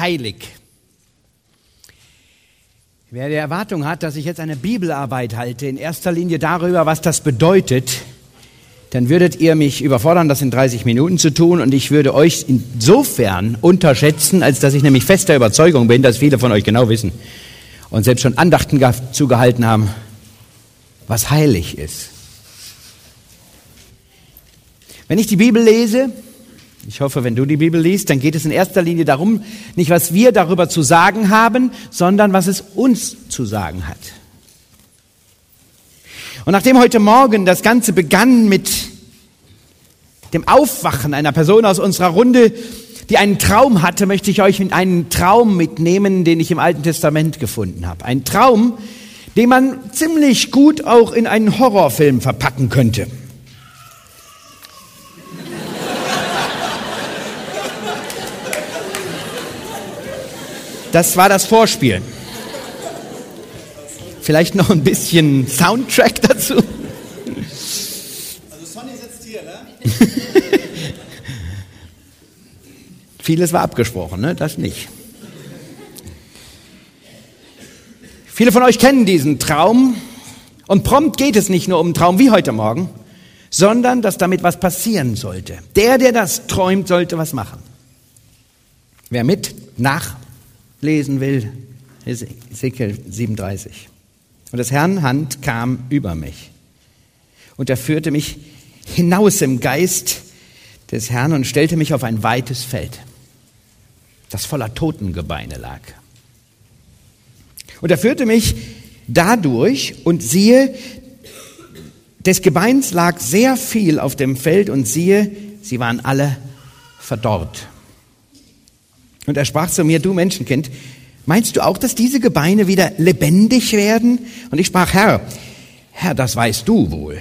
heilig. Wer die Erwartung hat, dass ich jetzt eine Bibelarbeit halte, in erster Linie darüber, was das bedeutet, dann würdet ihr mich überfordern, das in 30 Minuten zu tun und ich würde euch insofern unterschätzen, als dass ich nämlich fester Überzeugung bin, dass viele von euch genau wissen und selbst schon Andachten zugehalten haben, was heilig ist. Wenn ich die Bibel lese, ich hoffe, wenn du die Bibel liest, dann geht es in erster Linie darum, nicht was wir darüber zu sagen haben, sondern was es uns zu sagen hat. Und nachdem heute Morgen das Ganze begann mit dem Aufwachen einer Person aus unserer Runde, die einen Traum hatte, möchte ich euch in einen Traum mitnehmen, den ich im Alten Testament gefunden habe. Ein Traum, den man ziemlich gut auch in einen Horrorfilm verpacken könnte. Das war das Vorspiel. Vielleicht noch ein bisschen Soundtrack dazu. Also Sonny sitzt hier, ne? Vieles war abgesprochen, ne? Das nicht. Viele von euch kennen diesen Traum und prompt geht es nicht nur um einen Traum wie heute Morgen, sondern dass damit was passieren sollte. Der, der das träumt, sollte was machen. Wer mit nachlesen will, Ezekiel 37. Und des Herrn Hand kam über mich. Und er führte mich hinaus im Geist des Herrn und stellte mich auf ein weites Feld, das voller Totengebeine lag. Und er führte mich dadurch und siehe, des Gebeins lag sehr viel auf dem Feld und siehe, sie waren alle verdorrt. Und er sprach zu mir, du Menschenkind, Meinst du auch, dass diese Gebeine wieder lebendig werden? Und ich sprach, Herr, Herr, das weißt du wohl.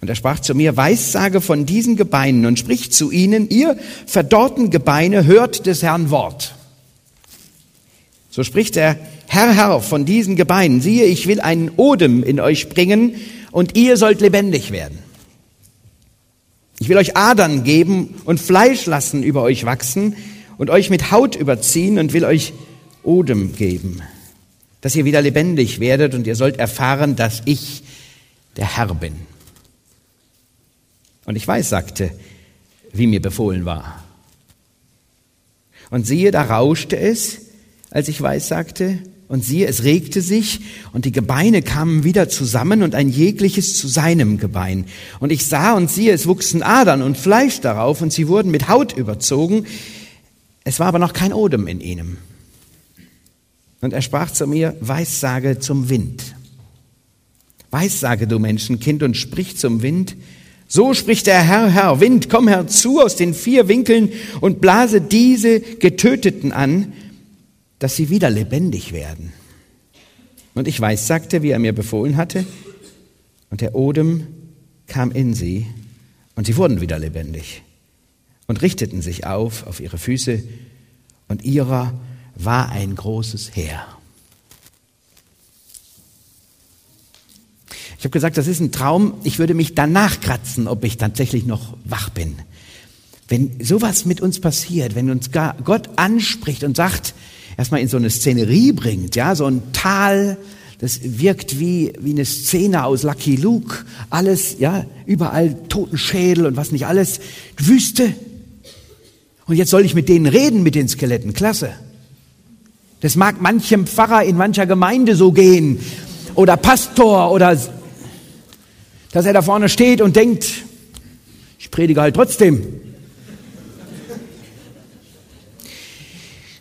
Und er sprach zu mir, Weissage von diesen Gebeinen und sprich zu ihnen, ihr verdorrten Gebeine, hört des Herrn Wort. So spricht der Herr, Herr von diesen Gebeinen, siehe, ich will einen Odem in euch bringen und ihr sollt lebendig werden. Ich will euch Adern geben und Fleisch lassen über euch wachsen und euch mit Haut überziehen und will euch Odem geben, dass ihr wieder lebendig werdet und ihr sollt erfahren, dass ich der Herr bin. Und ich weiß, sagte, wie mir befohlen war. Und siehe, da rauschte es, als ich weiß sagte, und siehe, es regte sich, und die Gebeine kamen wieder zusammen, und ein jegliches zu seinem Gebein. Und ich sah und siehe, es wuchsen Adern und Fleisch darauf, und sie wurden mit Haut überzogen, es war aber noch kein Odem in ihnen. Und er sprach zu mir, Weissage zum Wind. Weissage, du Menschenkind, und sprich zum Wind. So spricht der Herr, Herr, Wind, komm herzu aus den vier Winkeln und blase diese Getöteten an, dass sie wieder lebendig werden. Und ich weiß, sagte, wie er mir befohlen hatte, und der Odem kam in sie, und sie wurden wieder lebendig und richteten sich auf auf ihre Füße, und ihrer war ein großes Heer. Ich habe gesagt, das ist ein Traum. Ich würde mich danach kratzen, ob ich tatsächlich noch wach bin. Wenn sowas mit uns passiert, wenn uns Gott anspricht und sagt, erstmal in so eine Szenerie bringt, ja, so ein Tal, das wirkt wie, wie eine Szene aus Lucky Luke, alles, ja, überall Totenschädel und was nicht alles, Wüste, und jetzt soll ich mit denen reden, mit den Skeletten. Klasse. Das mag manchem Pfarrer in mancher Gemeinde so gehen oder Pastor oder dass er da vorne steht und denkt, ich predige halt trotzdem.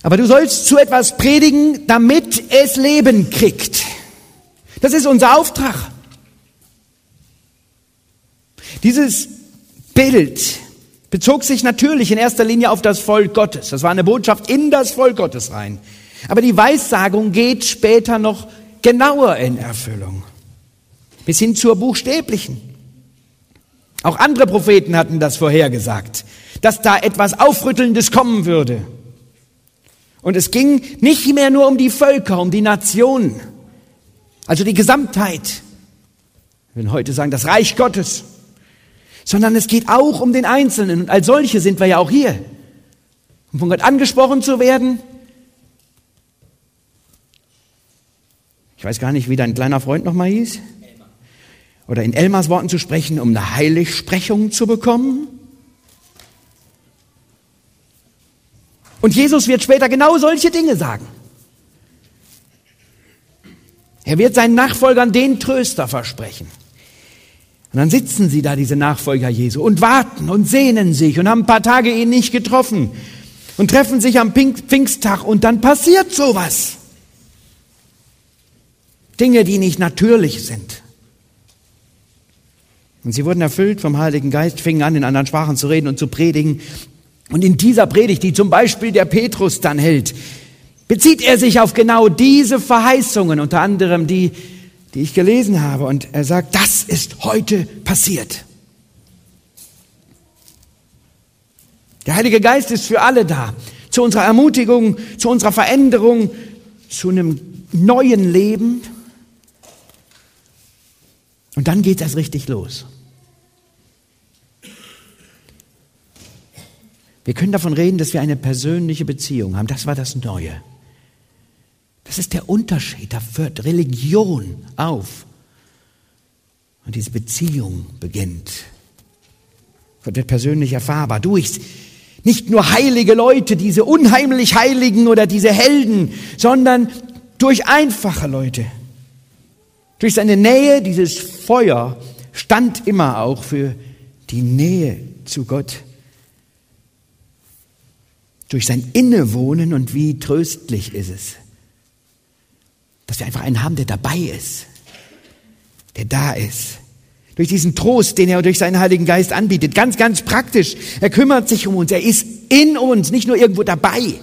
Aber du sollst zu etwas predigen, damit es Leben kriegt. Das ist unser Auftrag. Dieses Bild bezog sich natürlich in erster Linie auf das Volk Gottes. Das war eine Botschaft in das Volk Gottes rein. Aber die Weissagung geht später noch genauer in Erfüllung. Bis hin zur buchstäblichen. Auch andere Propheten hatten das vorhergesagt, dass da etwas Aufrüttelndes kommen würde. Und es ging nicht mehr nur um die Völker, um die Nationen, also die Gesamtheit. Wir heute sagen, das Reich Gottes sondern es geht auch um den Einzelnen. Und als solche sind wir ja auch hier. um von Gott angesprochen zu werden. Ich weiß gar nicht, wie dein kleiner Freund nochmal hieß. Oder in Elmars Worten zu sprechen, um eine Heiligsprechung zu bekommen. Und Jesus wird später genau solche Dinge sagen. Er wird seinen Nachfolgern den Tröster versprechen. Und dann sitzen sie da, diese Nachfolger Jesu, und warten und sehnen sich und haben ein paar Tage ihn nicht getroffen und treffen sich am Pfingsttag und dann passiert sowas. Dinge, die nicht natürlich sind. Und sie wurden erfüllt vom Heiligen Geist, fingen an, in anderen Sprachen zu reden und zu predigen. Und in dieser Predigt, die zum Beispiel der Petrus dann hält, bezieht er sich auf genau diese Verheißungen, unter anderem die, die ich gelesen habe. Und er sagt, das ist heute passiert. Der Heilige Geist ist für alle da. Zu unserer Ermutigung, zu unserer Veränderung, zu einem neuen Leben. Und dann geht das richtig los. Wir können davon reden, dass wir eine persönliche Beziehung haben. Das war das Neue. Das ist der Unterschied. Da hört Religion auf. Und diese Beziehung beginnt. Gott wird persönlich erfahrbar durch nicht nur heilige Leute, diese unheimlich Heiligen oder diese Helden, sondern durch einfache Leute. Durch seine Nähe, dieses Feuer stand immer auch für die Nähe zu Gott. Durch sein Innewohnen und wie tröstlich ist es, dass wir einfach einen haben, der dabei ist, der da ist. Durch diesen Trost, den er durch seinen Heiligen Geist anbietet. Ganz, ganz praktisch. Er kümmert sich um uns. Er ist in uns, nicht nur irgendwo dabei.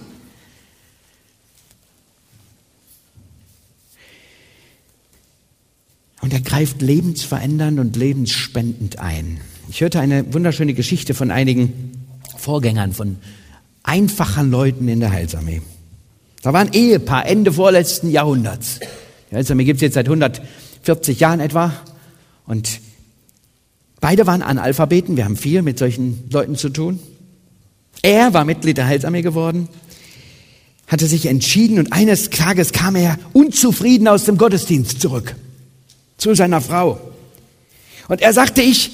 Und er greift lebensverändernd und lebensspendend ein. Ich hörte eine wunderschöne Geschichte von einigen Vorgängern, von einfachen Leuten in der Heilsarmee. Da war ein Ehepaar Ende vorletzten Jahrhunderts. Die Heilsarmee gibt es jetzt seit 140 Jahren etwa. Und beide waren Analphabeten. Wir haben viel mit solchen Leuten zu tun. Er war Mitglied der Heilsarmee geworden, hatte sich entschieden und eines Tages kam er unzufrieden aus dem Gottesdienst zurück zu seiner Frau. Und er sagte, ich,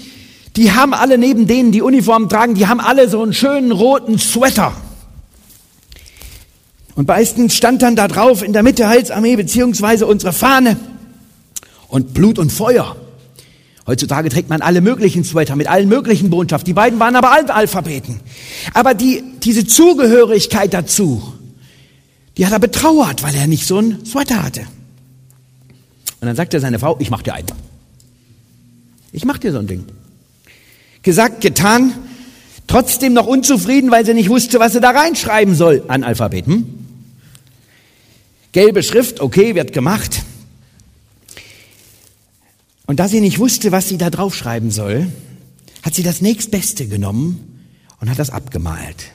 die haben alle neben denen, die Uniformen tragen, die haben alle so einen schönen roten Sweater. Und meistens stand dann da drauf in der Mitte Heilsarmee beziehungsweise unsere Fahne und Blut und Feuer. Heutzutage trägt man alle möglichen Sweater mit allen möglichen Botschaften. Die beiden waren aber Alphabeten. Aber die, diese Zugehörigkeit dazu, die hat er betrauert, weil er nicht so einen Sweater hatte. Und dann sagte seine Frau, ich mach dir einen. Ich mach dir so ein Ding. Gesagt, getan, trotzdem noch unzufrieden, weil sie nicht wusste, was sie da reinschreiben soll an Alphabeten. Gelbe Schrift, okay, wird gemacht. Und da sie nicht wusste, was sie da draufschreiben soll, hat sie das nächstbeste genommen und hat das abgemalt.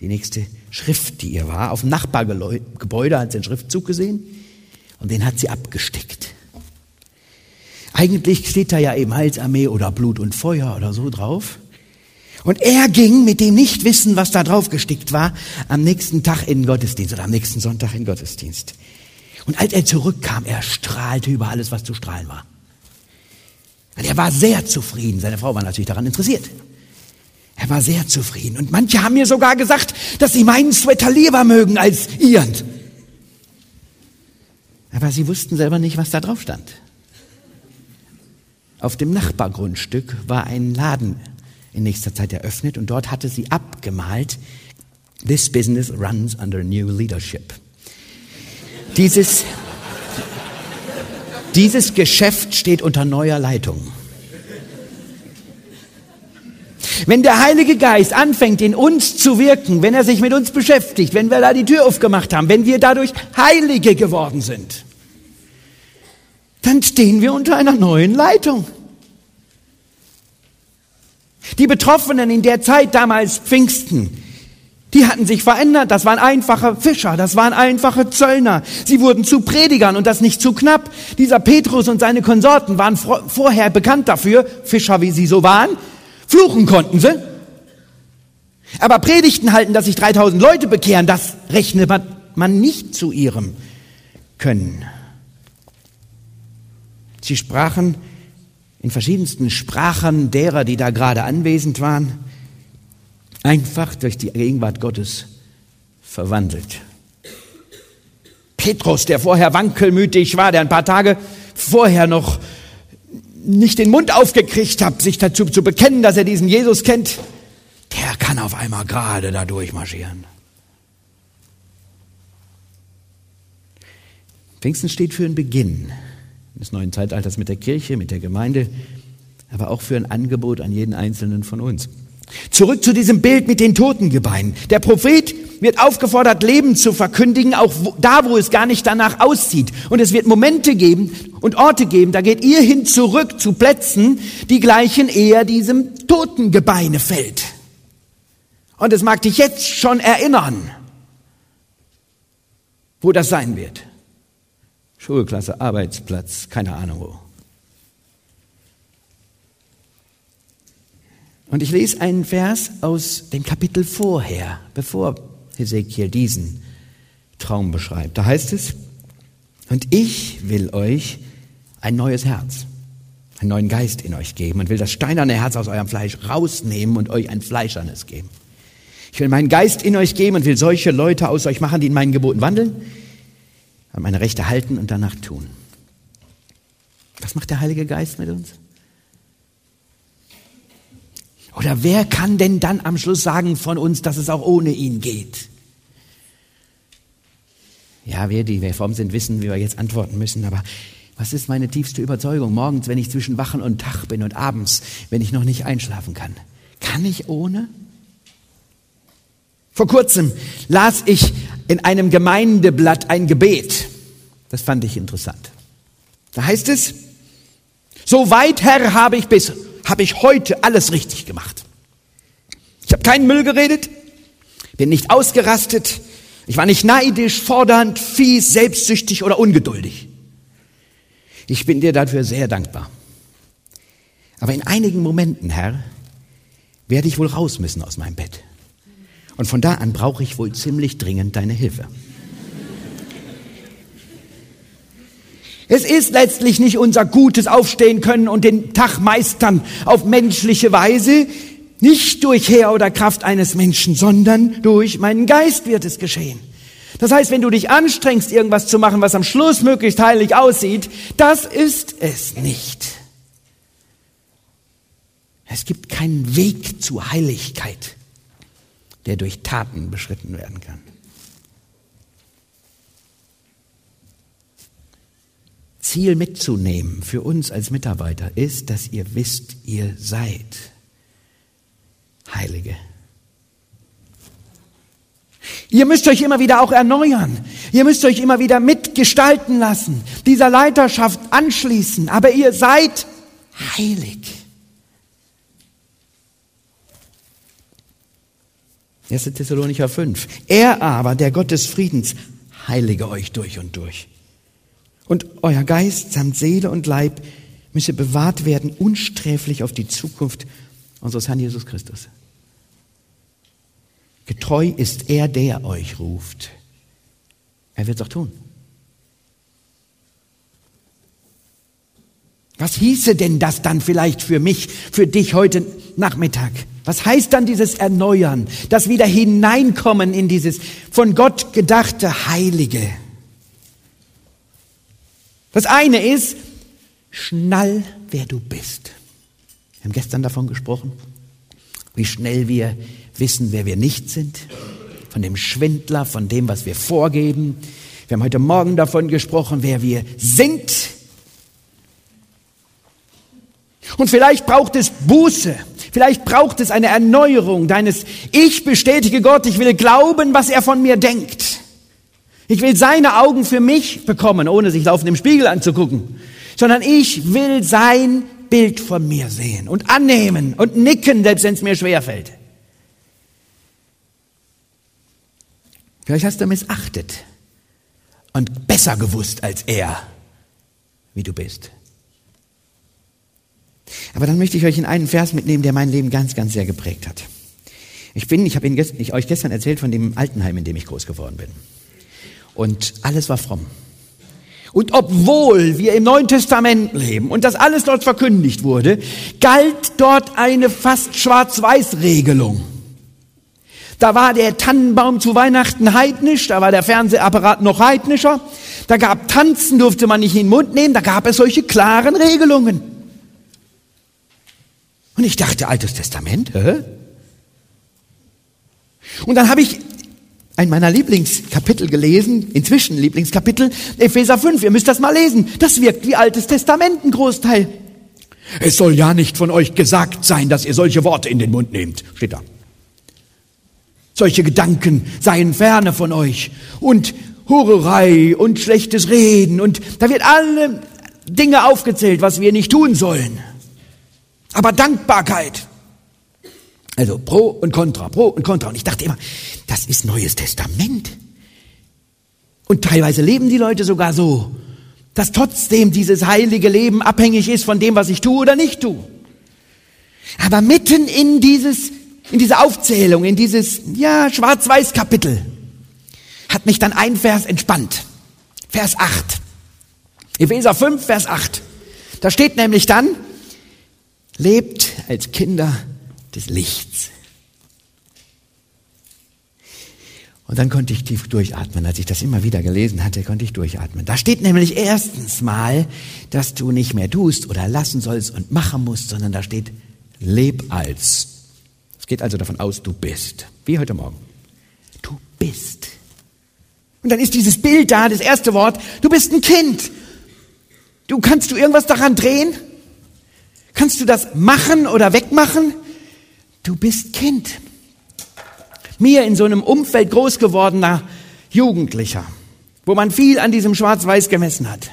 Die nächste Schrift, die ihr war. Auf dem Nachbargebäude hat sie den Schriftzug gesehen und den hat sie abgestickt. Eigentlich steht da ja eben Heilsarmee oder Blut und Feuer oder so drauf. Und er ging mit dem Nichtwissen, was da drauf gestickt war, am nächsten Tag in den Gottesdienst oder am nächsten Sonntag in den Gottesdienst. Und als er zurückkam, er strahlte über alles, was zu strahlen war. Und er war sehr zufrieden. Seine Frau war natürlich daran interessiert. Er war sehr zufrieden. Und manche haben mir sogar gesagt, dass sie meinen Sweater lieber mögen als ihren. Aber sie wussten selber nicht, was da drauf stand. Auf dem Nachbargrundstück war ein Laden in nächster Zeit eröffnet und dort hatte sie abgemalt, This business runs under new leadership. Dieses, dieses Geschäft steht unter neuer Leitung. Wenn der Heilige Geist anfängt, in uns zu wirken, wenn er sich mit uns beschäftigt, wenn wir da die Tür aufgemacht haben, wenn wir dadurch Heilige geworden sind, dann stehen wir unter einer neuen Leitung. Die Betroffenen in der Zeit damals Pfingsten, die hatten sich verändert. Das waren einfache Fischer, das waren einfache Zöllner. Sie wurden zu Predigern und das nicht zu knapp. Dieser Petrus und seine Konsorten waren vorher bekannt dafür, Fischer wie sie so waren, fluchen konnten sie. Aber Predigten halten, dass sich 3000 Leute bekehren, das rechnet man nicht zu ihrem Können. Sie sprachen in verschiedensten Sprachen derer, die da gerade anwesend waren, einfach durch die Gegenwart Gottes verwandelt. Petrus, der vorher wankelmütig war, der ein paar Tage vorher noch nicht den Mund aufgekriegt hat, sich dazu zu bekennen, dass er diesen Jesus kennt, der kann auf einmal gerade da durchmarschieren. Pfingsten steht für einen Beginn des neuen Zeitalters mit der Kirche, mit der Gemeinde, aber auch für ein Angebot an jeden Einzelnen von uns. Zurück zu diesem Bild mit den Totengebeinen. Der Prophet wird aufgefordert, Leben zu verkündigen, auch wo, da, wo es gar nicht danach aussieht. Und es wird Momente geben und Orte geben, da geht ihr hin zurück zu Plätzen, die gleichen eher diesem Totengebeine fällt. Und es mag dich jetzt schon erinnern, wo das sein wird. Schulklasse, Arbeitsplatz, keine Ahnung wo. Und ich lese einen Vers aus dem Kapitel vorher, bevor Hesekiel diesen Traum beschreibt. Da heißt es, und ich will euch ein neues Herz, einen neuen Geist in euch geben und will das steinerne Herz aus eurem Fleisch rausnehmen und euch ein fleischernes geben. Ich will meinen Geist in euch geben und will solche Leute aus euch machen, die in meinen Geboten wandeln, meine Rechte halten und danach tun. Was macht der Heilige Geist mit uns? Oder wer kann denn dann am Schluss sagen von uns, dass es auch ohne ihn geht? Ja, wir, die wir fromm sind, wissen, wie wir jetzt antworten müssen, aber was ist meine tiefste Überzeugung morgens, wenn ich zwischen Wachen und Tag bin und abends, wenn ich noch nicht einschlafen kann? Kann ich ohne? Vor kurzem las ich in einem Gemeindeblatt ein Gebet. Das fand ich interessant. Da heißt es, so weit, Herr, habe ich bis habe ich heute alles richtig gemacht. Ich habe keinen Müll geredet, bin nicht ausgerastet, ich war nicht neidisch, fordernd, fies, selbstsüchtig oder ungeduldig. Ich bin dir dafür sehr dankbar. Aber in einigen Momenten, Herr, werde ich wohl raus müssen aus meinem Bett. Und von da an brauche ich wohl ziemlich dringend deine Hilfe. Es ist letztlich nicht unser gutes Aufstehen können und den Tag meistern auf menschliche Weise, nicht durch Heer oder Kraft eines Menschen, sondern durch meinen Geist wird es geschehen. Das heißt, wenn du dich anstrengst, irgendwas zu machen, was am Schluss möglichst heilig aussieht, das ist es nicht. Es gibt keinen Weg zu Heiligkeit, der durch Taten beschritten werden kann. Ziel mitzunehmen für uns als Mitarbeiter ist, dass ihr wisst, ihr seid Heilige. Ihr müsst euch immer wieder auch erneuern. Ihr müsst euch immer wieder mitgestalten lassen, dieser Leiterschaft anschließen. Aber ihr seid heilig. 1. Thessalonicher 5. Er aber, der Gott des Friedens, heilige euch durch und durch. Und euer Geist samt Seele und Leib müsse bewahrt werden, unsträflich auf die Zukunft unseres Herrn Jesus Christus. Getreu ist er, der euch ruft. Er wird es auch tun. Was hieße denn das dann vielleicht für mich, für dich heute Nachmittag? Was heißt dann dieses Erneuern, das wieder hineinkommen in dieses von Gott gedachte Heilige? Das eine ist, schnall, wer du bist. Wir haben gestern davon gesprochen, wie schnell wir wissen, wer wir nicht sind, von dem Schwindler, von dem, was wir vorgeben. Wir haben heute Morgen davon gesprochen, wer wir sind. Und vielleicht braucht es Buße, vielleicht braucht es eine Erneuerung deines Ich bestätige Gott, ich will glauben, was er von mir denkt. Ich will seine Augen für mich bekommen, ohne sich laufend im Spiegel anzugucken, sondern ich will sein Bild von mir sehen und annehmen und nicken, selbst wenn es mir schwerfällt. Vielleicht hast du missachtet und besser gewusst als er, wie du bist. Aber dann möchte ich euch in einen Vers mitnehmen, der mein Leben ganz, ganz sehr geprägt hat. Ich bin, ich habe euch gestern erzählt von dem Altenheim, in dem ich groß geworden bin. Und alles war fromm. Und obwohl wir im Neuen Testament leben und das alles dort verkündigt wurde, galt dort eine fast Schwarz-Weiß-Regelung. Da war der Tannenbaum zu Weihnachten heidnisch, da war der Fernsehapparat noch heidnischer, da gab Tanzen, durfte man nicht in den Mund nehmen, da gab es solche klaren Regelungen. Und ich dachte, Altes Testament, hä? Und dann habe ich ein meiner Lieblingskapitel gelesen, inzwischen Lieblingskapitel, Epheser 5, ihr müsst das mal lesen. Das wirkt wie Altes Testament, ein Großteil. Es soll ja nicht von euch gesagt sein, dass ihr solche Worte in den Mund nehmt, steht da. Solche Gedanken seien ferne von euch und Hurerei und schlechtes Reden und da wird alle Dinge aufgezählt, was wir nicht tun sollen. Aber Dankbarkeit. Also Pro und Contra, Pro und Contra. Und ich dachte immer, das ist Neues Testament. Und teilweise leben die Leute sogar so, dass trotzdem dieses heilige Leben abhängig ist von dem, was ich tue oder nicht tue. Aber mitten in dieses in diese Aufzählung, in dieses, ja, Schwarz-Weiß-Kapitel, hat mich dann ein Vers entspannt. Vers 8. Epheser 5, Vers 8. Da steht nämlich dann, lebt als Kinder des Lichts. Und dann konnte ich tief durchatmen. Als ich das immer wieder gelesen hatte, konnte ich durchatmen. Da steht nämlich erstens mal, dass du nicht mehr tust oder lassen sollst und machen musst, sondern da steht, leb als geht also davon aus, du bist. Wie heute Morgen. Du bist. Und dann ist dieses Bild da, das erste Wort, du bist ein Kind. Du kannst du irgendwas daran drehen? Kannst du das machen oder wegmachen? Du bist Kind. Mir in so einem Umfeld groß gewordener Jugendlicher, wo man viel an diesem Schwarz-Weiß gemessen hat.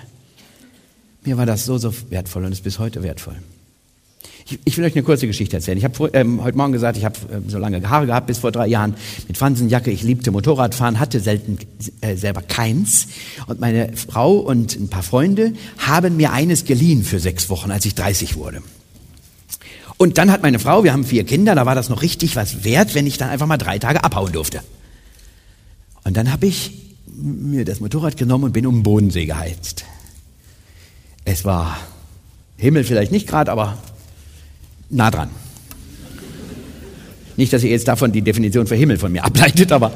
Mir war das so, so wertvoll und ist bis heute wertvoll. Ich, ich, will euch eine kurze Geschichte erzählen. Ich habe ähm, heute Morgen gesagt, ich habe äh, so lange Haare gehabt bis vor drei Jahren mit Fransenjacke. Ich liebte Motorradfahren, hatte selten äh, selber keins. Und meine Frau und ein paar Freunde haben mir eines geliehen für sechs Wochen, als ich 30 wurde. Und dann hat meine Frau, wir haben vier Kinder, da war das noch richtig was wert, wenn ich dann einfach mal drei Tage abhauen durfte. Und dann habe ich mir das Motorrad genommen und bin um den Bodensee geheizt. Es war Himmel vielleicht nicht gerade, aber nah dran. Nicht, dass ihr jetzt davon die Definition für Himmel von mir ableitet, aber.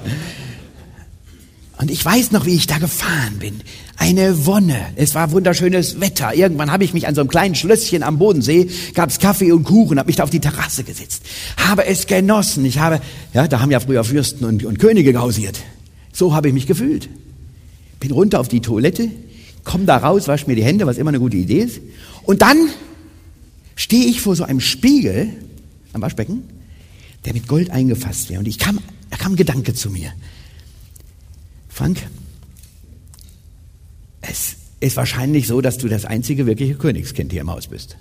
Und ich weiß noch, wie ich da gefahren bin. Eine Wonne. Es war wunderschönes Wetter. Irgendwann habe ich mich an so einem kleinen Schlösschen am Bodensee, gab es Kaffee und Kuchen, habe mich da auf die Terrasse gesetzt, habe es genossen. Ich habe, ja, da haben ja früher Fürsten und, und Könige gausiert. So habe ich mich gefühlt. Bin runter auf die Toilette, komm da raus, wasch mir die Hände, was immer eine gute Idee ist. Und dann stehe ich vor so einem Spiegel am Waschbecken, der mit Gold eingefasst wäre. Und ich kam, da kam ein Gedanke zu mir. Frank, es ist wahrscheinlich so, dass du das einzige wirkliche Königskind hier im Haus bist.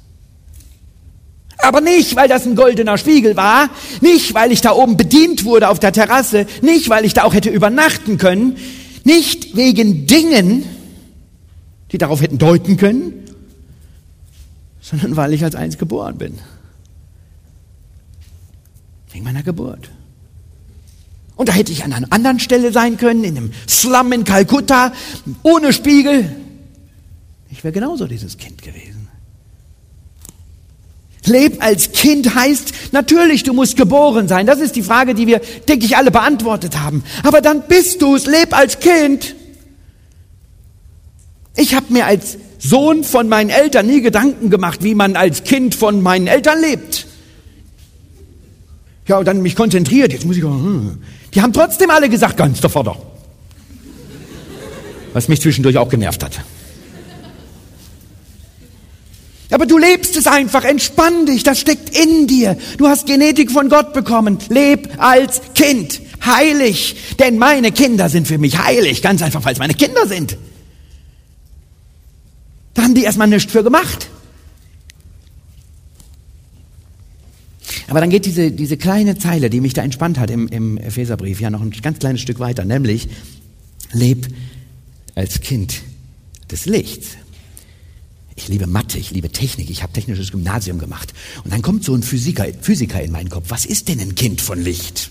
Aber nicht, weil das ein goldener Spiegel war, nicht, weil ich da oben bedient wurde auf der Terrasse, nicht, weil ich da auch hätte übernachten können, nicht wegen Dingen, die darauf hätten deuten können, sondern weil ich als eins geboren bin. Wegen meiner Geburt. Und da hätte ich an einer anderen Stelle sein können, in einem Slum in Kalkutta, ohne Spiegel. Ich wäre genauso dieses Kind gewesen. Leb als Kind heißt, natürlich, du musst geboren sein. Das ist die Frage, die wir, denke ich, alle beantwortet haben. Aber dann bist du es, leb als Kind. Ich habe mir als Sohn von meinen Eltern nie Gedanken gemacht, wie man als Kind von meinen Eltern lebt. Ja, und dann mich konzentriert, jetzt muss ich, hm. die haben trotzdem alle gesagt, ganz der Vater. Was mich zwischendurch auch genervt hat. Aber du lebst es einfach, entspann dich, das steckt in dir. Du hast Genetik von Gott bekommen. Leb als Kind, heilig. Denn meine Kinder sind für mich heilig, ganz einfach, weil es meine Kinder sind. Da haben die erstmal nichts für gemacht. Aber dann geht diese, diese kleine Zeile, die mich da entspannt hat im, im Epheserbrief, ja noch ein ganz kleines Stück weiter, nämlich, leb als Kind des Lichts. Ich liebe Mathe, ich liebe Technik, ich habe technisches Gymnasium gemacht. Und dann kommt so ein Physiker, Physiker in meinen Kopf. Was ist denn ein Kind von Licht?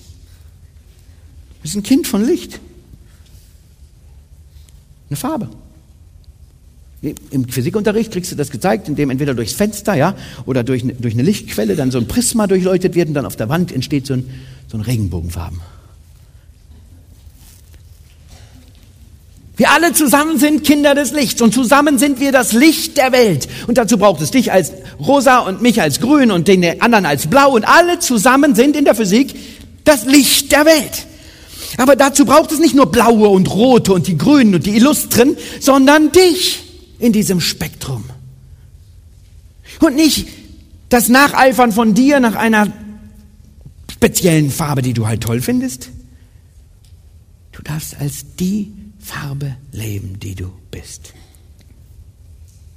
Das ist ein Kind von Licht. Eine Farbe. Im Physikunterricht kriegst du das gezeigt, indem entweder durchs Fenster, ja, oder durch, durch eine Lichtquelle dann so ein Prisma durchleuchtet wird und dann auf der Wand entsteht so ein, so ein Regenbogenfarben. Wir alle zusammen sind Kinder des Lichts und zusammen sind wir das Licht der Welt. Und dazu braucht es dich als rosa und mich als grün und den anderen als blau und alle zusammen sind in der Physik das Licht der Welt. Aber dazu braucht es nicht nur blaue und rote und die grünen und die illustren, sondern dich in diesem Spektrum. Und nicht das Nacheifern von dir nach einer speziellen Farbe, die du halt toll findest. Du darfst als die Farbe leben, die du bist.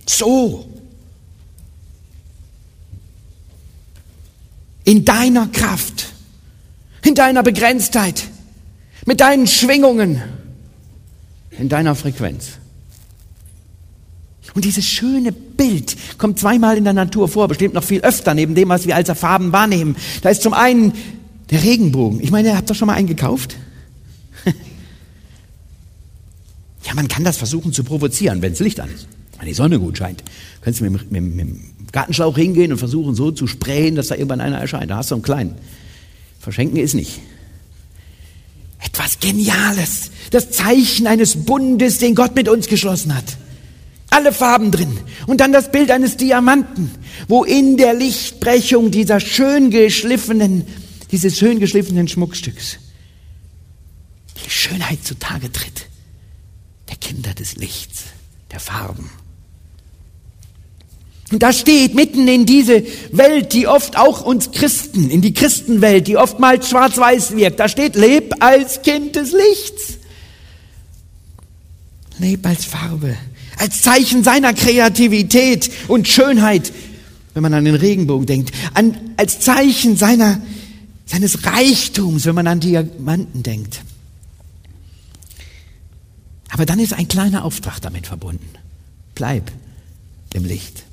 So. In deiner Kraft, in deiner Begrenztheit, mit deinen Schwingungen, in deiner Frequenz. Und dieses schöne Bild kommt zweimal in der Natur vor, bestimmt noch viel öfter, neben dem, was wir als Farben wahrnehmen. Da ist zum einen der Regenbogen. Ich meine, ihr habt doch schon mal einen gekauft? ja, man kann das versuchen zu provozieren, wenn das Licht an ist. Wenn die Sonne gut scheint. Kannst du mit, mit, mit dem Gartenschlauch hingehen und versuchen so zu sprayen, dass da irgendwann einer erscheint. Da hast du einen kleinen. Verschenken ist nicht. Etwas Geniales. Das Zeichen eines Bundes, den Gott mit uns geschlossen hat. Alle Farben drin. Und dann das Bild eines Diamanten, wo in der Lichtbrechung dieser schön geschliffenen, dieses schön geschliffenen Schmuckstücks die Schönheit zutage tritt. Der Kinder des Lichts, der Farben. Und da steht mitten in diese Welt, die oft auch uns Christen, in die Christenwelt, die oftmals schwarz-weiß wirkt, da steht, leb als Kind des Lichts. Leb als Farbe als Zeichen seiner Kreativität und Schönheit, wenn man an den Regenbogen denkt, an, als Zeichen seiner, seines Reichtums, wenn man an Diamanten denkt. Aber dann ist ein kleiner Auftrag damit verbunden. Bleib im Licht.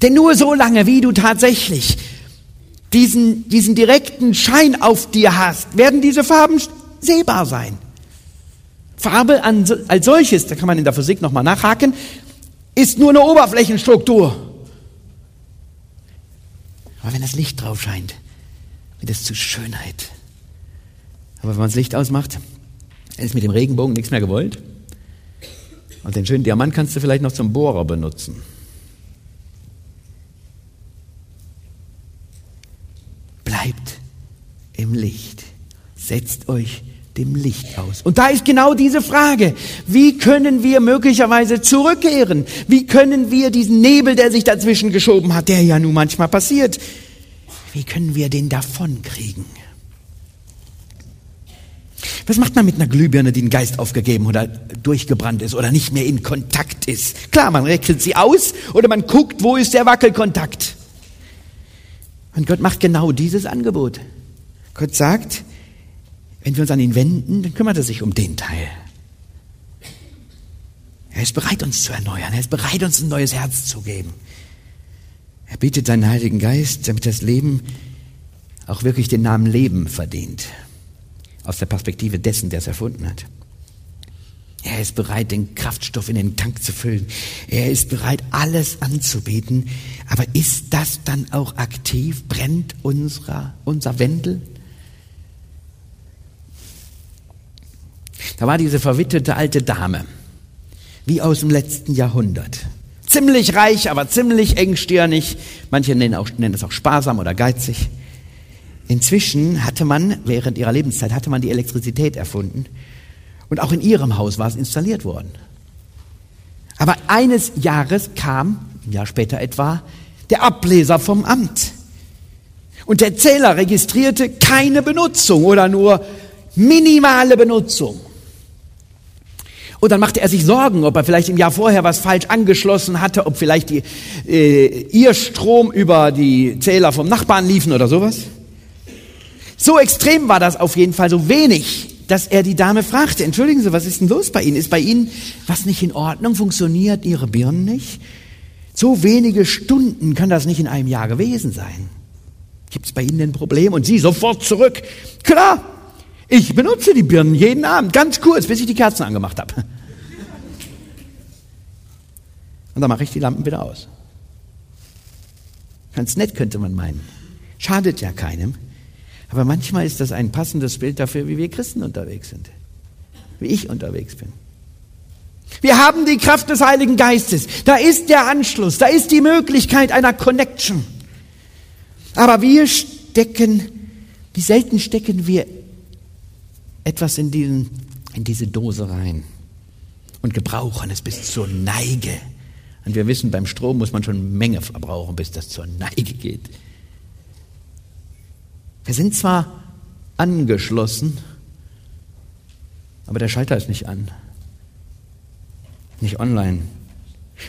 Denn nur so lange, wie du tatsächlich diesen, diesen direkten Schein auf dir hast, werden diese Farben sehbar sein. Farbe als solches, da kann man in der Physik nochmal nachhaken, ist nur eine Oberflächenstruktur. Aber wenn das Licht drauf scheint, wird es zu Schönheit. Aber wenn man das Licht ausmacht, ist mit dem Regenbogen nichts mehr gewollt. Und den schönen Diamant kannst du vielleicht noch zum Bohrer benutzen. Bleibt im Licht. Setzt euch dem Licht aus. Und da ist genau diese Frage. Wie können wir möglicherweise zurückkehren? Wie können wir diesen Nebel, der sich dazwischen geschoben hat, der ja nun manchmal passiert, wie können wir den davonkriegen? Was macht man mit einer Glühbirne, die den Geist aufgegeben oder durchgebrannt ist oder nicht mehr in Kontakt ist? Klar, man reckelt sie aus oder man guckt, wo ist der Wackelkontakt. Und Gott macht genau dieses Angebot. Gott sagt, wenn wir uns an ihn wenden, dann kümmert er sich um den Teil. Er ist bereit, uns zu erneuern. Er ist bereit, uns ein neues Herz zu geben. Er bietet seinen Heiligen Geist, damit das Leben auch wirklich den Namen Leben verdient. Aus der Perspektive dessen, der es erfunden hat. Er ist bereit, den Kraftstoff in den Tank zu füllen. Er ist bereit, alles anzubieten. Aber ist das dann auch aktiv? Brennt unser, unser Wendel? Da war diese verwitwete alte Dame, wie aus dem letzten Jahrhundert. Ziemlich reich, aber ziemlich engstirnig. Manche nennen, auch, nennen es auch sparsam oder geizig. Inzwischen hatte man, während ihrer Lebenszeit, hatte man die Elektrizität erfunden. Und auch in ihrem Haus war es installiert worden. Aber eines Jahres kam, ein Jahr später etwa, der Ableser vom Amt. Und der Zähler registrierte keine Benutzung oder nur minimale Benutzung. Und dann machte er sich Sorgen, ob er vielleicht im Jahr vorher was falsch angeschlossen hatte, ob vielleicht die, äh, ihr Strom über die Zähler vom Nachbarn liefen oder sowas. So extrem war das auf jeden Fall, so wenig, dass er die Dame fragte, entschuldigen Sie, was ist denn los bei Ihnen? Ist bei Ihnen was nicht in Ordnung? Funktioniert Ihre Birnen nicht? So wenige Stunden kann das nicht in einem Jahr gewesen sein. Gibt es bei Ihnen ein Problem? Und sie sofort zurück. Klar, Ich benutze die Birnen jeden Abend, ganz kurz, bis ich die Kerzen angemacht habe. Und dann mache ich die Lampen wieder aus. Ganz nett könnte man meinen. Schadet ja keinem. Aber manchmal ist das ein passendes Bild dafür, wie wir Christen unterwegs sind. Wie ich unterwegs bin. Wir haben die Kraft des Heiligen Geistes. Da ist der Anschluss, da ist die Möglichkeit einer Connection. Aber wir stecken, wie selten stecken wir etwas in, diesen, in diese Dose rein und gebrauchen es bis zur Neige. Und wir wissen, beim Strom muss man schon Menge verbrauchen, bis das zur Neige geht. Wir sind zwar angeschlossen, aber der Schalter ist nicht an, nicht online.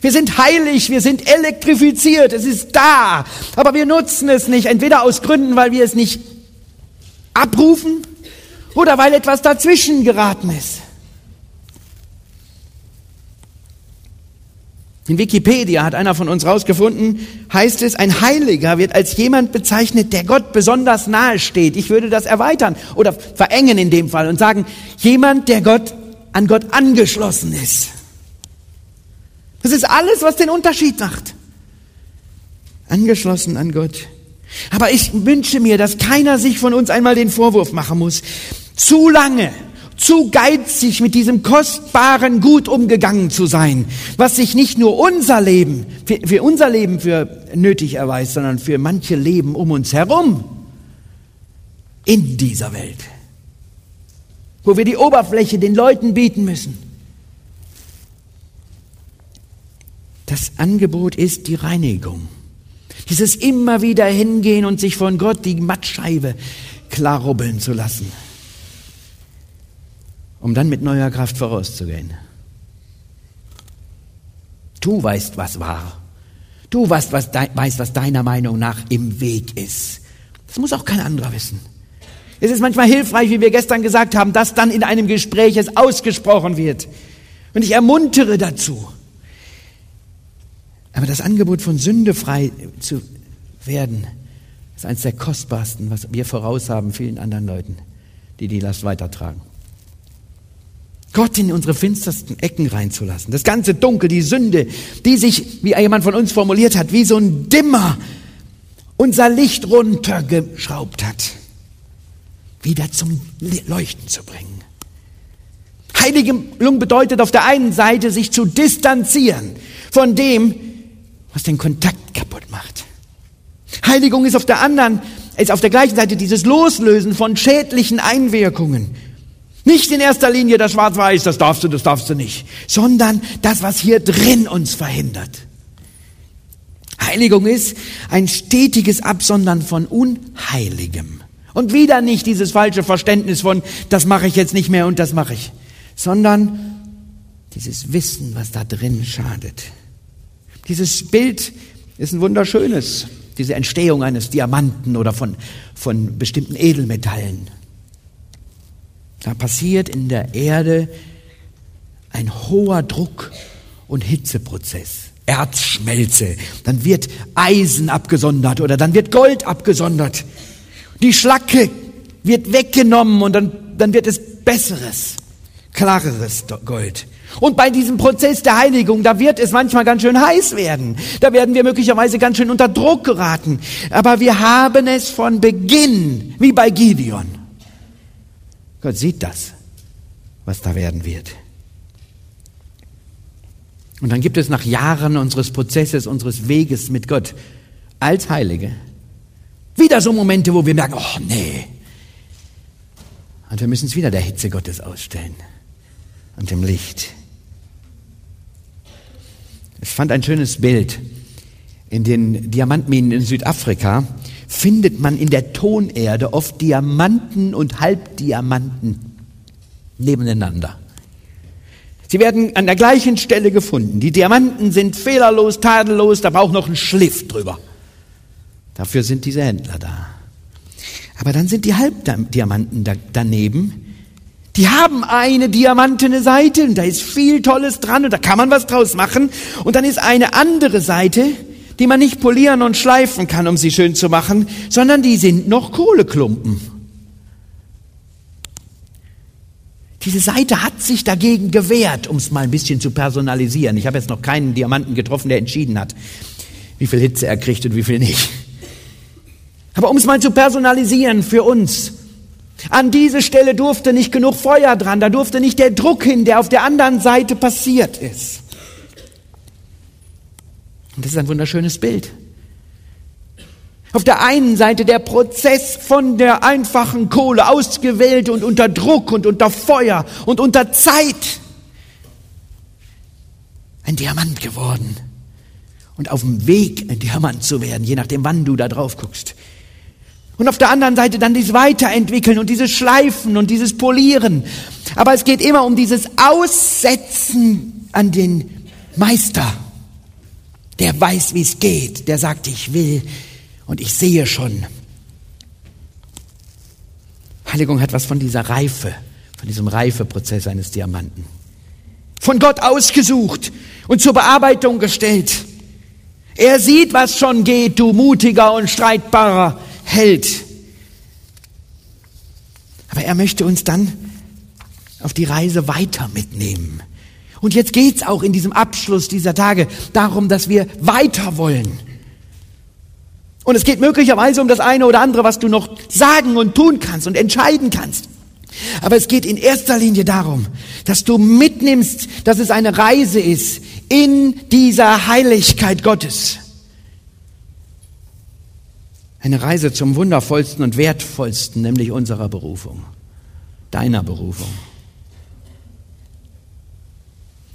Wir sind heilig, wir sind elektrifiziert, es ist da, aber wir nutzen es nicht, entweder aus Gründen, weil wir es nicht abrufen oder weil etwas dazwischen geraten ist. In Wikipedia hat einer von uns rausgefunden, heißt es, ein Heiliger wird als jemand bezeichnet, der Gott besonders nahe steht. Ich würde das erweitern oder verengen in dem Fall und sagen, jemand, der Gott an Gott angeschlossen ist. Das ist alles, was den Unterschied macht. Angeschlossen an Gott. Aber ich wünsche mir, dass keiner sich von uns einmal den Vorwurf machen muss, zu lange zu geizig mit diesem kostbaren Gut umgegangen zu sein, was sich nicht nur unser Leben, für, für unser Leben für nötig erweist, sondern für manche Leben um uns herum in dieser Welt, wo wir die Oberfläche den Leuten bieten müssen. Das Angebot ist die Reinigung. Dieses immer wieder hingehen und sich von Gott die Mattscheibe klarrubbeln zu lassen um dann mit neuer Kraft vorauszugehen. Du weißt, was war. Du weißt, was, de weißt, was deiner Meinung nach im Weg ist. Das muss auch kein anderer wissen. Es ist manchmal hilfreich, wie wir gestern gesagt haben, dass dann in einem Gespräch es ausgesprochen wird. Und ich ermuntere dazu. Aber das Angebot von Sünde frei zu werden, ist eines der kostbarsten, was wir voraus haben vielen anderen Leuten, die die Last weitertragen. Gott in unsere finstersten Ecken reinzulassen. Das ganze Dunkel, die Sünde, die sich, wie jemand von uns formuliert hat, wie so ein Dimmer unser Licht runtergeschraubt hat, wieder zum Leuchten zu bringen. Heiligung bedeutet auf der einen Seite, sich zu distanzieren von dem, was den Kontakt kaputt macht. Heiligung ist auf der anderen, ist auf der gleichen Seite dieses Loslösen von schädlichen Einwirkungen nicht in erster Linie das Schwarz-Weiß, das darfst du, das darfst du nicht, sondern das, was hier drin uns verhindert. Heiligung ist ein stetiges Absondern von Unheiligem. Und wieder nicht dieses falsche Verständnis von, das mache ich jetzt nicht mehr und das mache ich, sondern dieses Wissen, was da drin schadet. Dieses Bild ist ein wunderschönes, diese Entstehung eines Diamanten oder von, von bestimmten Edelmetallen. Da passiert in der Erde ein hoher Druck und Hitzeprozess. Erzschmelze, dann wird Eisen abgesondert oder dann wird Gold abgesondert. Die Schlacke wird weggenommen und dann, dann wird es besseres, klareres Gold. Und bei diesem Prozess der Heiligung, da wird es manchmal ganz schön heiß werden. Da werden wir möglicherweise ganz schön unter Druck geraten. Aber wir haben es von Beginn, wie bei Gideon. Gott sieht das, was da werden wird. Und dann gibt es nach Jahren unseres Prozesses, unseres Weges mit Gott als Heilige wieder so Momente, wo wir merken, oh nee. Und wir müssen es wieder der Hitze Gottes ausstellen und dem Licht. Ich fand ein schönes Bild in den Diamantminen in Südafrika findet man in der Tonerde oft Diamanten und Halbdiamanten nebeneinander. Sie werden an der gleichen Stelle gefunden. Die Diamanten sind fehlerlos, tadellos, da braucht noch ein Schliff drüber. Dafür sind diese Händler da. Aber dann sind die Halbdiamanten da, daneben. Die haben eine diamantene Seite und da ist viel Tolles dran und da kann man was draus machen. Und dann ist eine andere Seite, die man nicht polieren und schleifen kann, um sie schön zu machen, sondern die sind noch Kohleklumpen. Diese Seite hat sich dagegen gewehrt, um es mal ein bisschen zu personalisieren. Ich habe jetzt noch keinen Diamanten getroffen, der entschieden hat, wie viel Hitze er kriegt und wie viel nicht. Aber um es mal zu personalisieren für uns, an diese Stelle durfte nicht genug Feuer dran, da durfte nicht der Druck hin, der auf der anderen Seite passiert ist. Und das ist ein wunderschönes Bild. Auf der einen Seite der Prozess von der einfachen Kohle ausgewählt und unter Druck und unter Feuer und unter Zeit ein Diamant geworden und auf dem Weg ein Diamant zu werden, je nachdem wann du da drauf guckst. Und auf der anderen Seite dann dieses Weiterentwickeln und dieses Schleifen und dieses Polieren. Aber es geht immer um dieses Aussetzen an den Meister, der weiß, wie es geht, der sagt, ich will und ich sehe schon. Heiligung hat was von dieser Reife, von diesem Reifeprozess eines Diamanten. Von Gott ausgesucht und zur Bearbeitung gestellt. Er sieht, was schon geht, du mutiger und streitbarer hält. Aber er möchte uns dann auf die Reise weiter mitnehmen. Und jetzt geht's auch in diesem Abschluss dieser Tage darum, dass wir weiter wollen. Und es geht möglicherweise um das eine oder andere, was du noch sagen und tun kannst und entscheiden kannst. Aber es geht in erster Linie darum, dass du mitnimmst, dass es eine Reise ist in dieser Heiligkeit Gottes. Eine Reise zum wundervollsten und wertvollsten, nämlich unserer Berufung, deiner Berufung.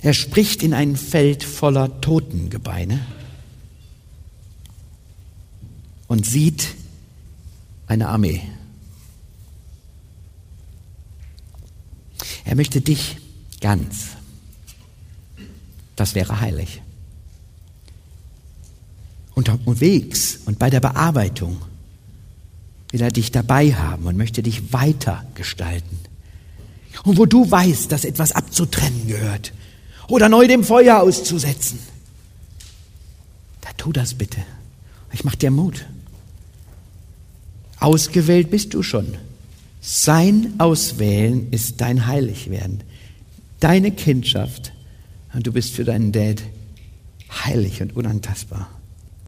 Er spricht in ein Feld voller Totengebeine und sieht eine Armee. Er möchte dich ganz. Das wäre heilig unterwegs und bei der Bearbeitung will er dich dabei haben und möchte dich weiter gestalten. Und wo du weißt, dass etwas abzutrennen gehört oder neu dem Feuer auszusetzen, da tu das bitte. Ich mach dir Mut. Ausgewählt bist du schon. Sein Auswählen ist dein Heiligwerden, deine Kindschaft. Und du bist für deinen Dad heilig und unantastbar.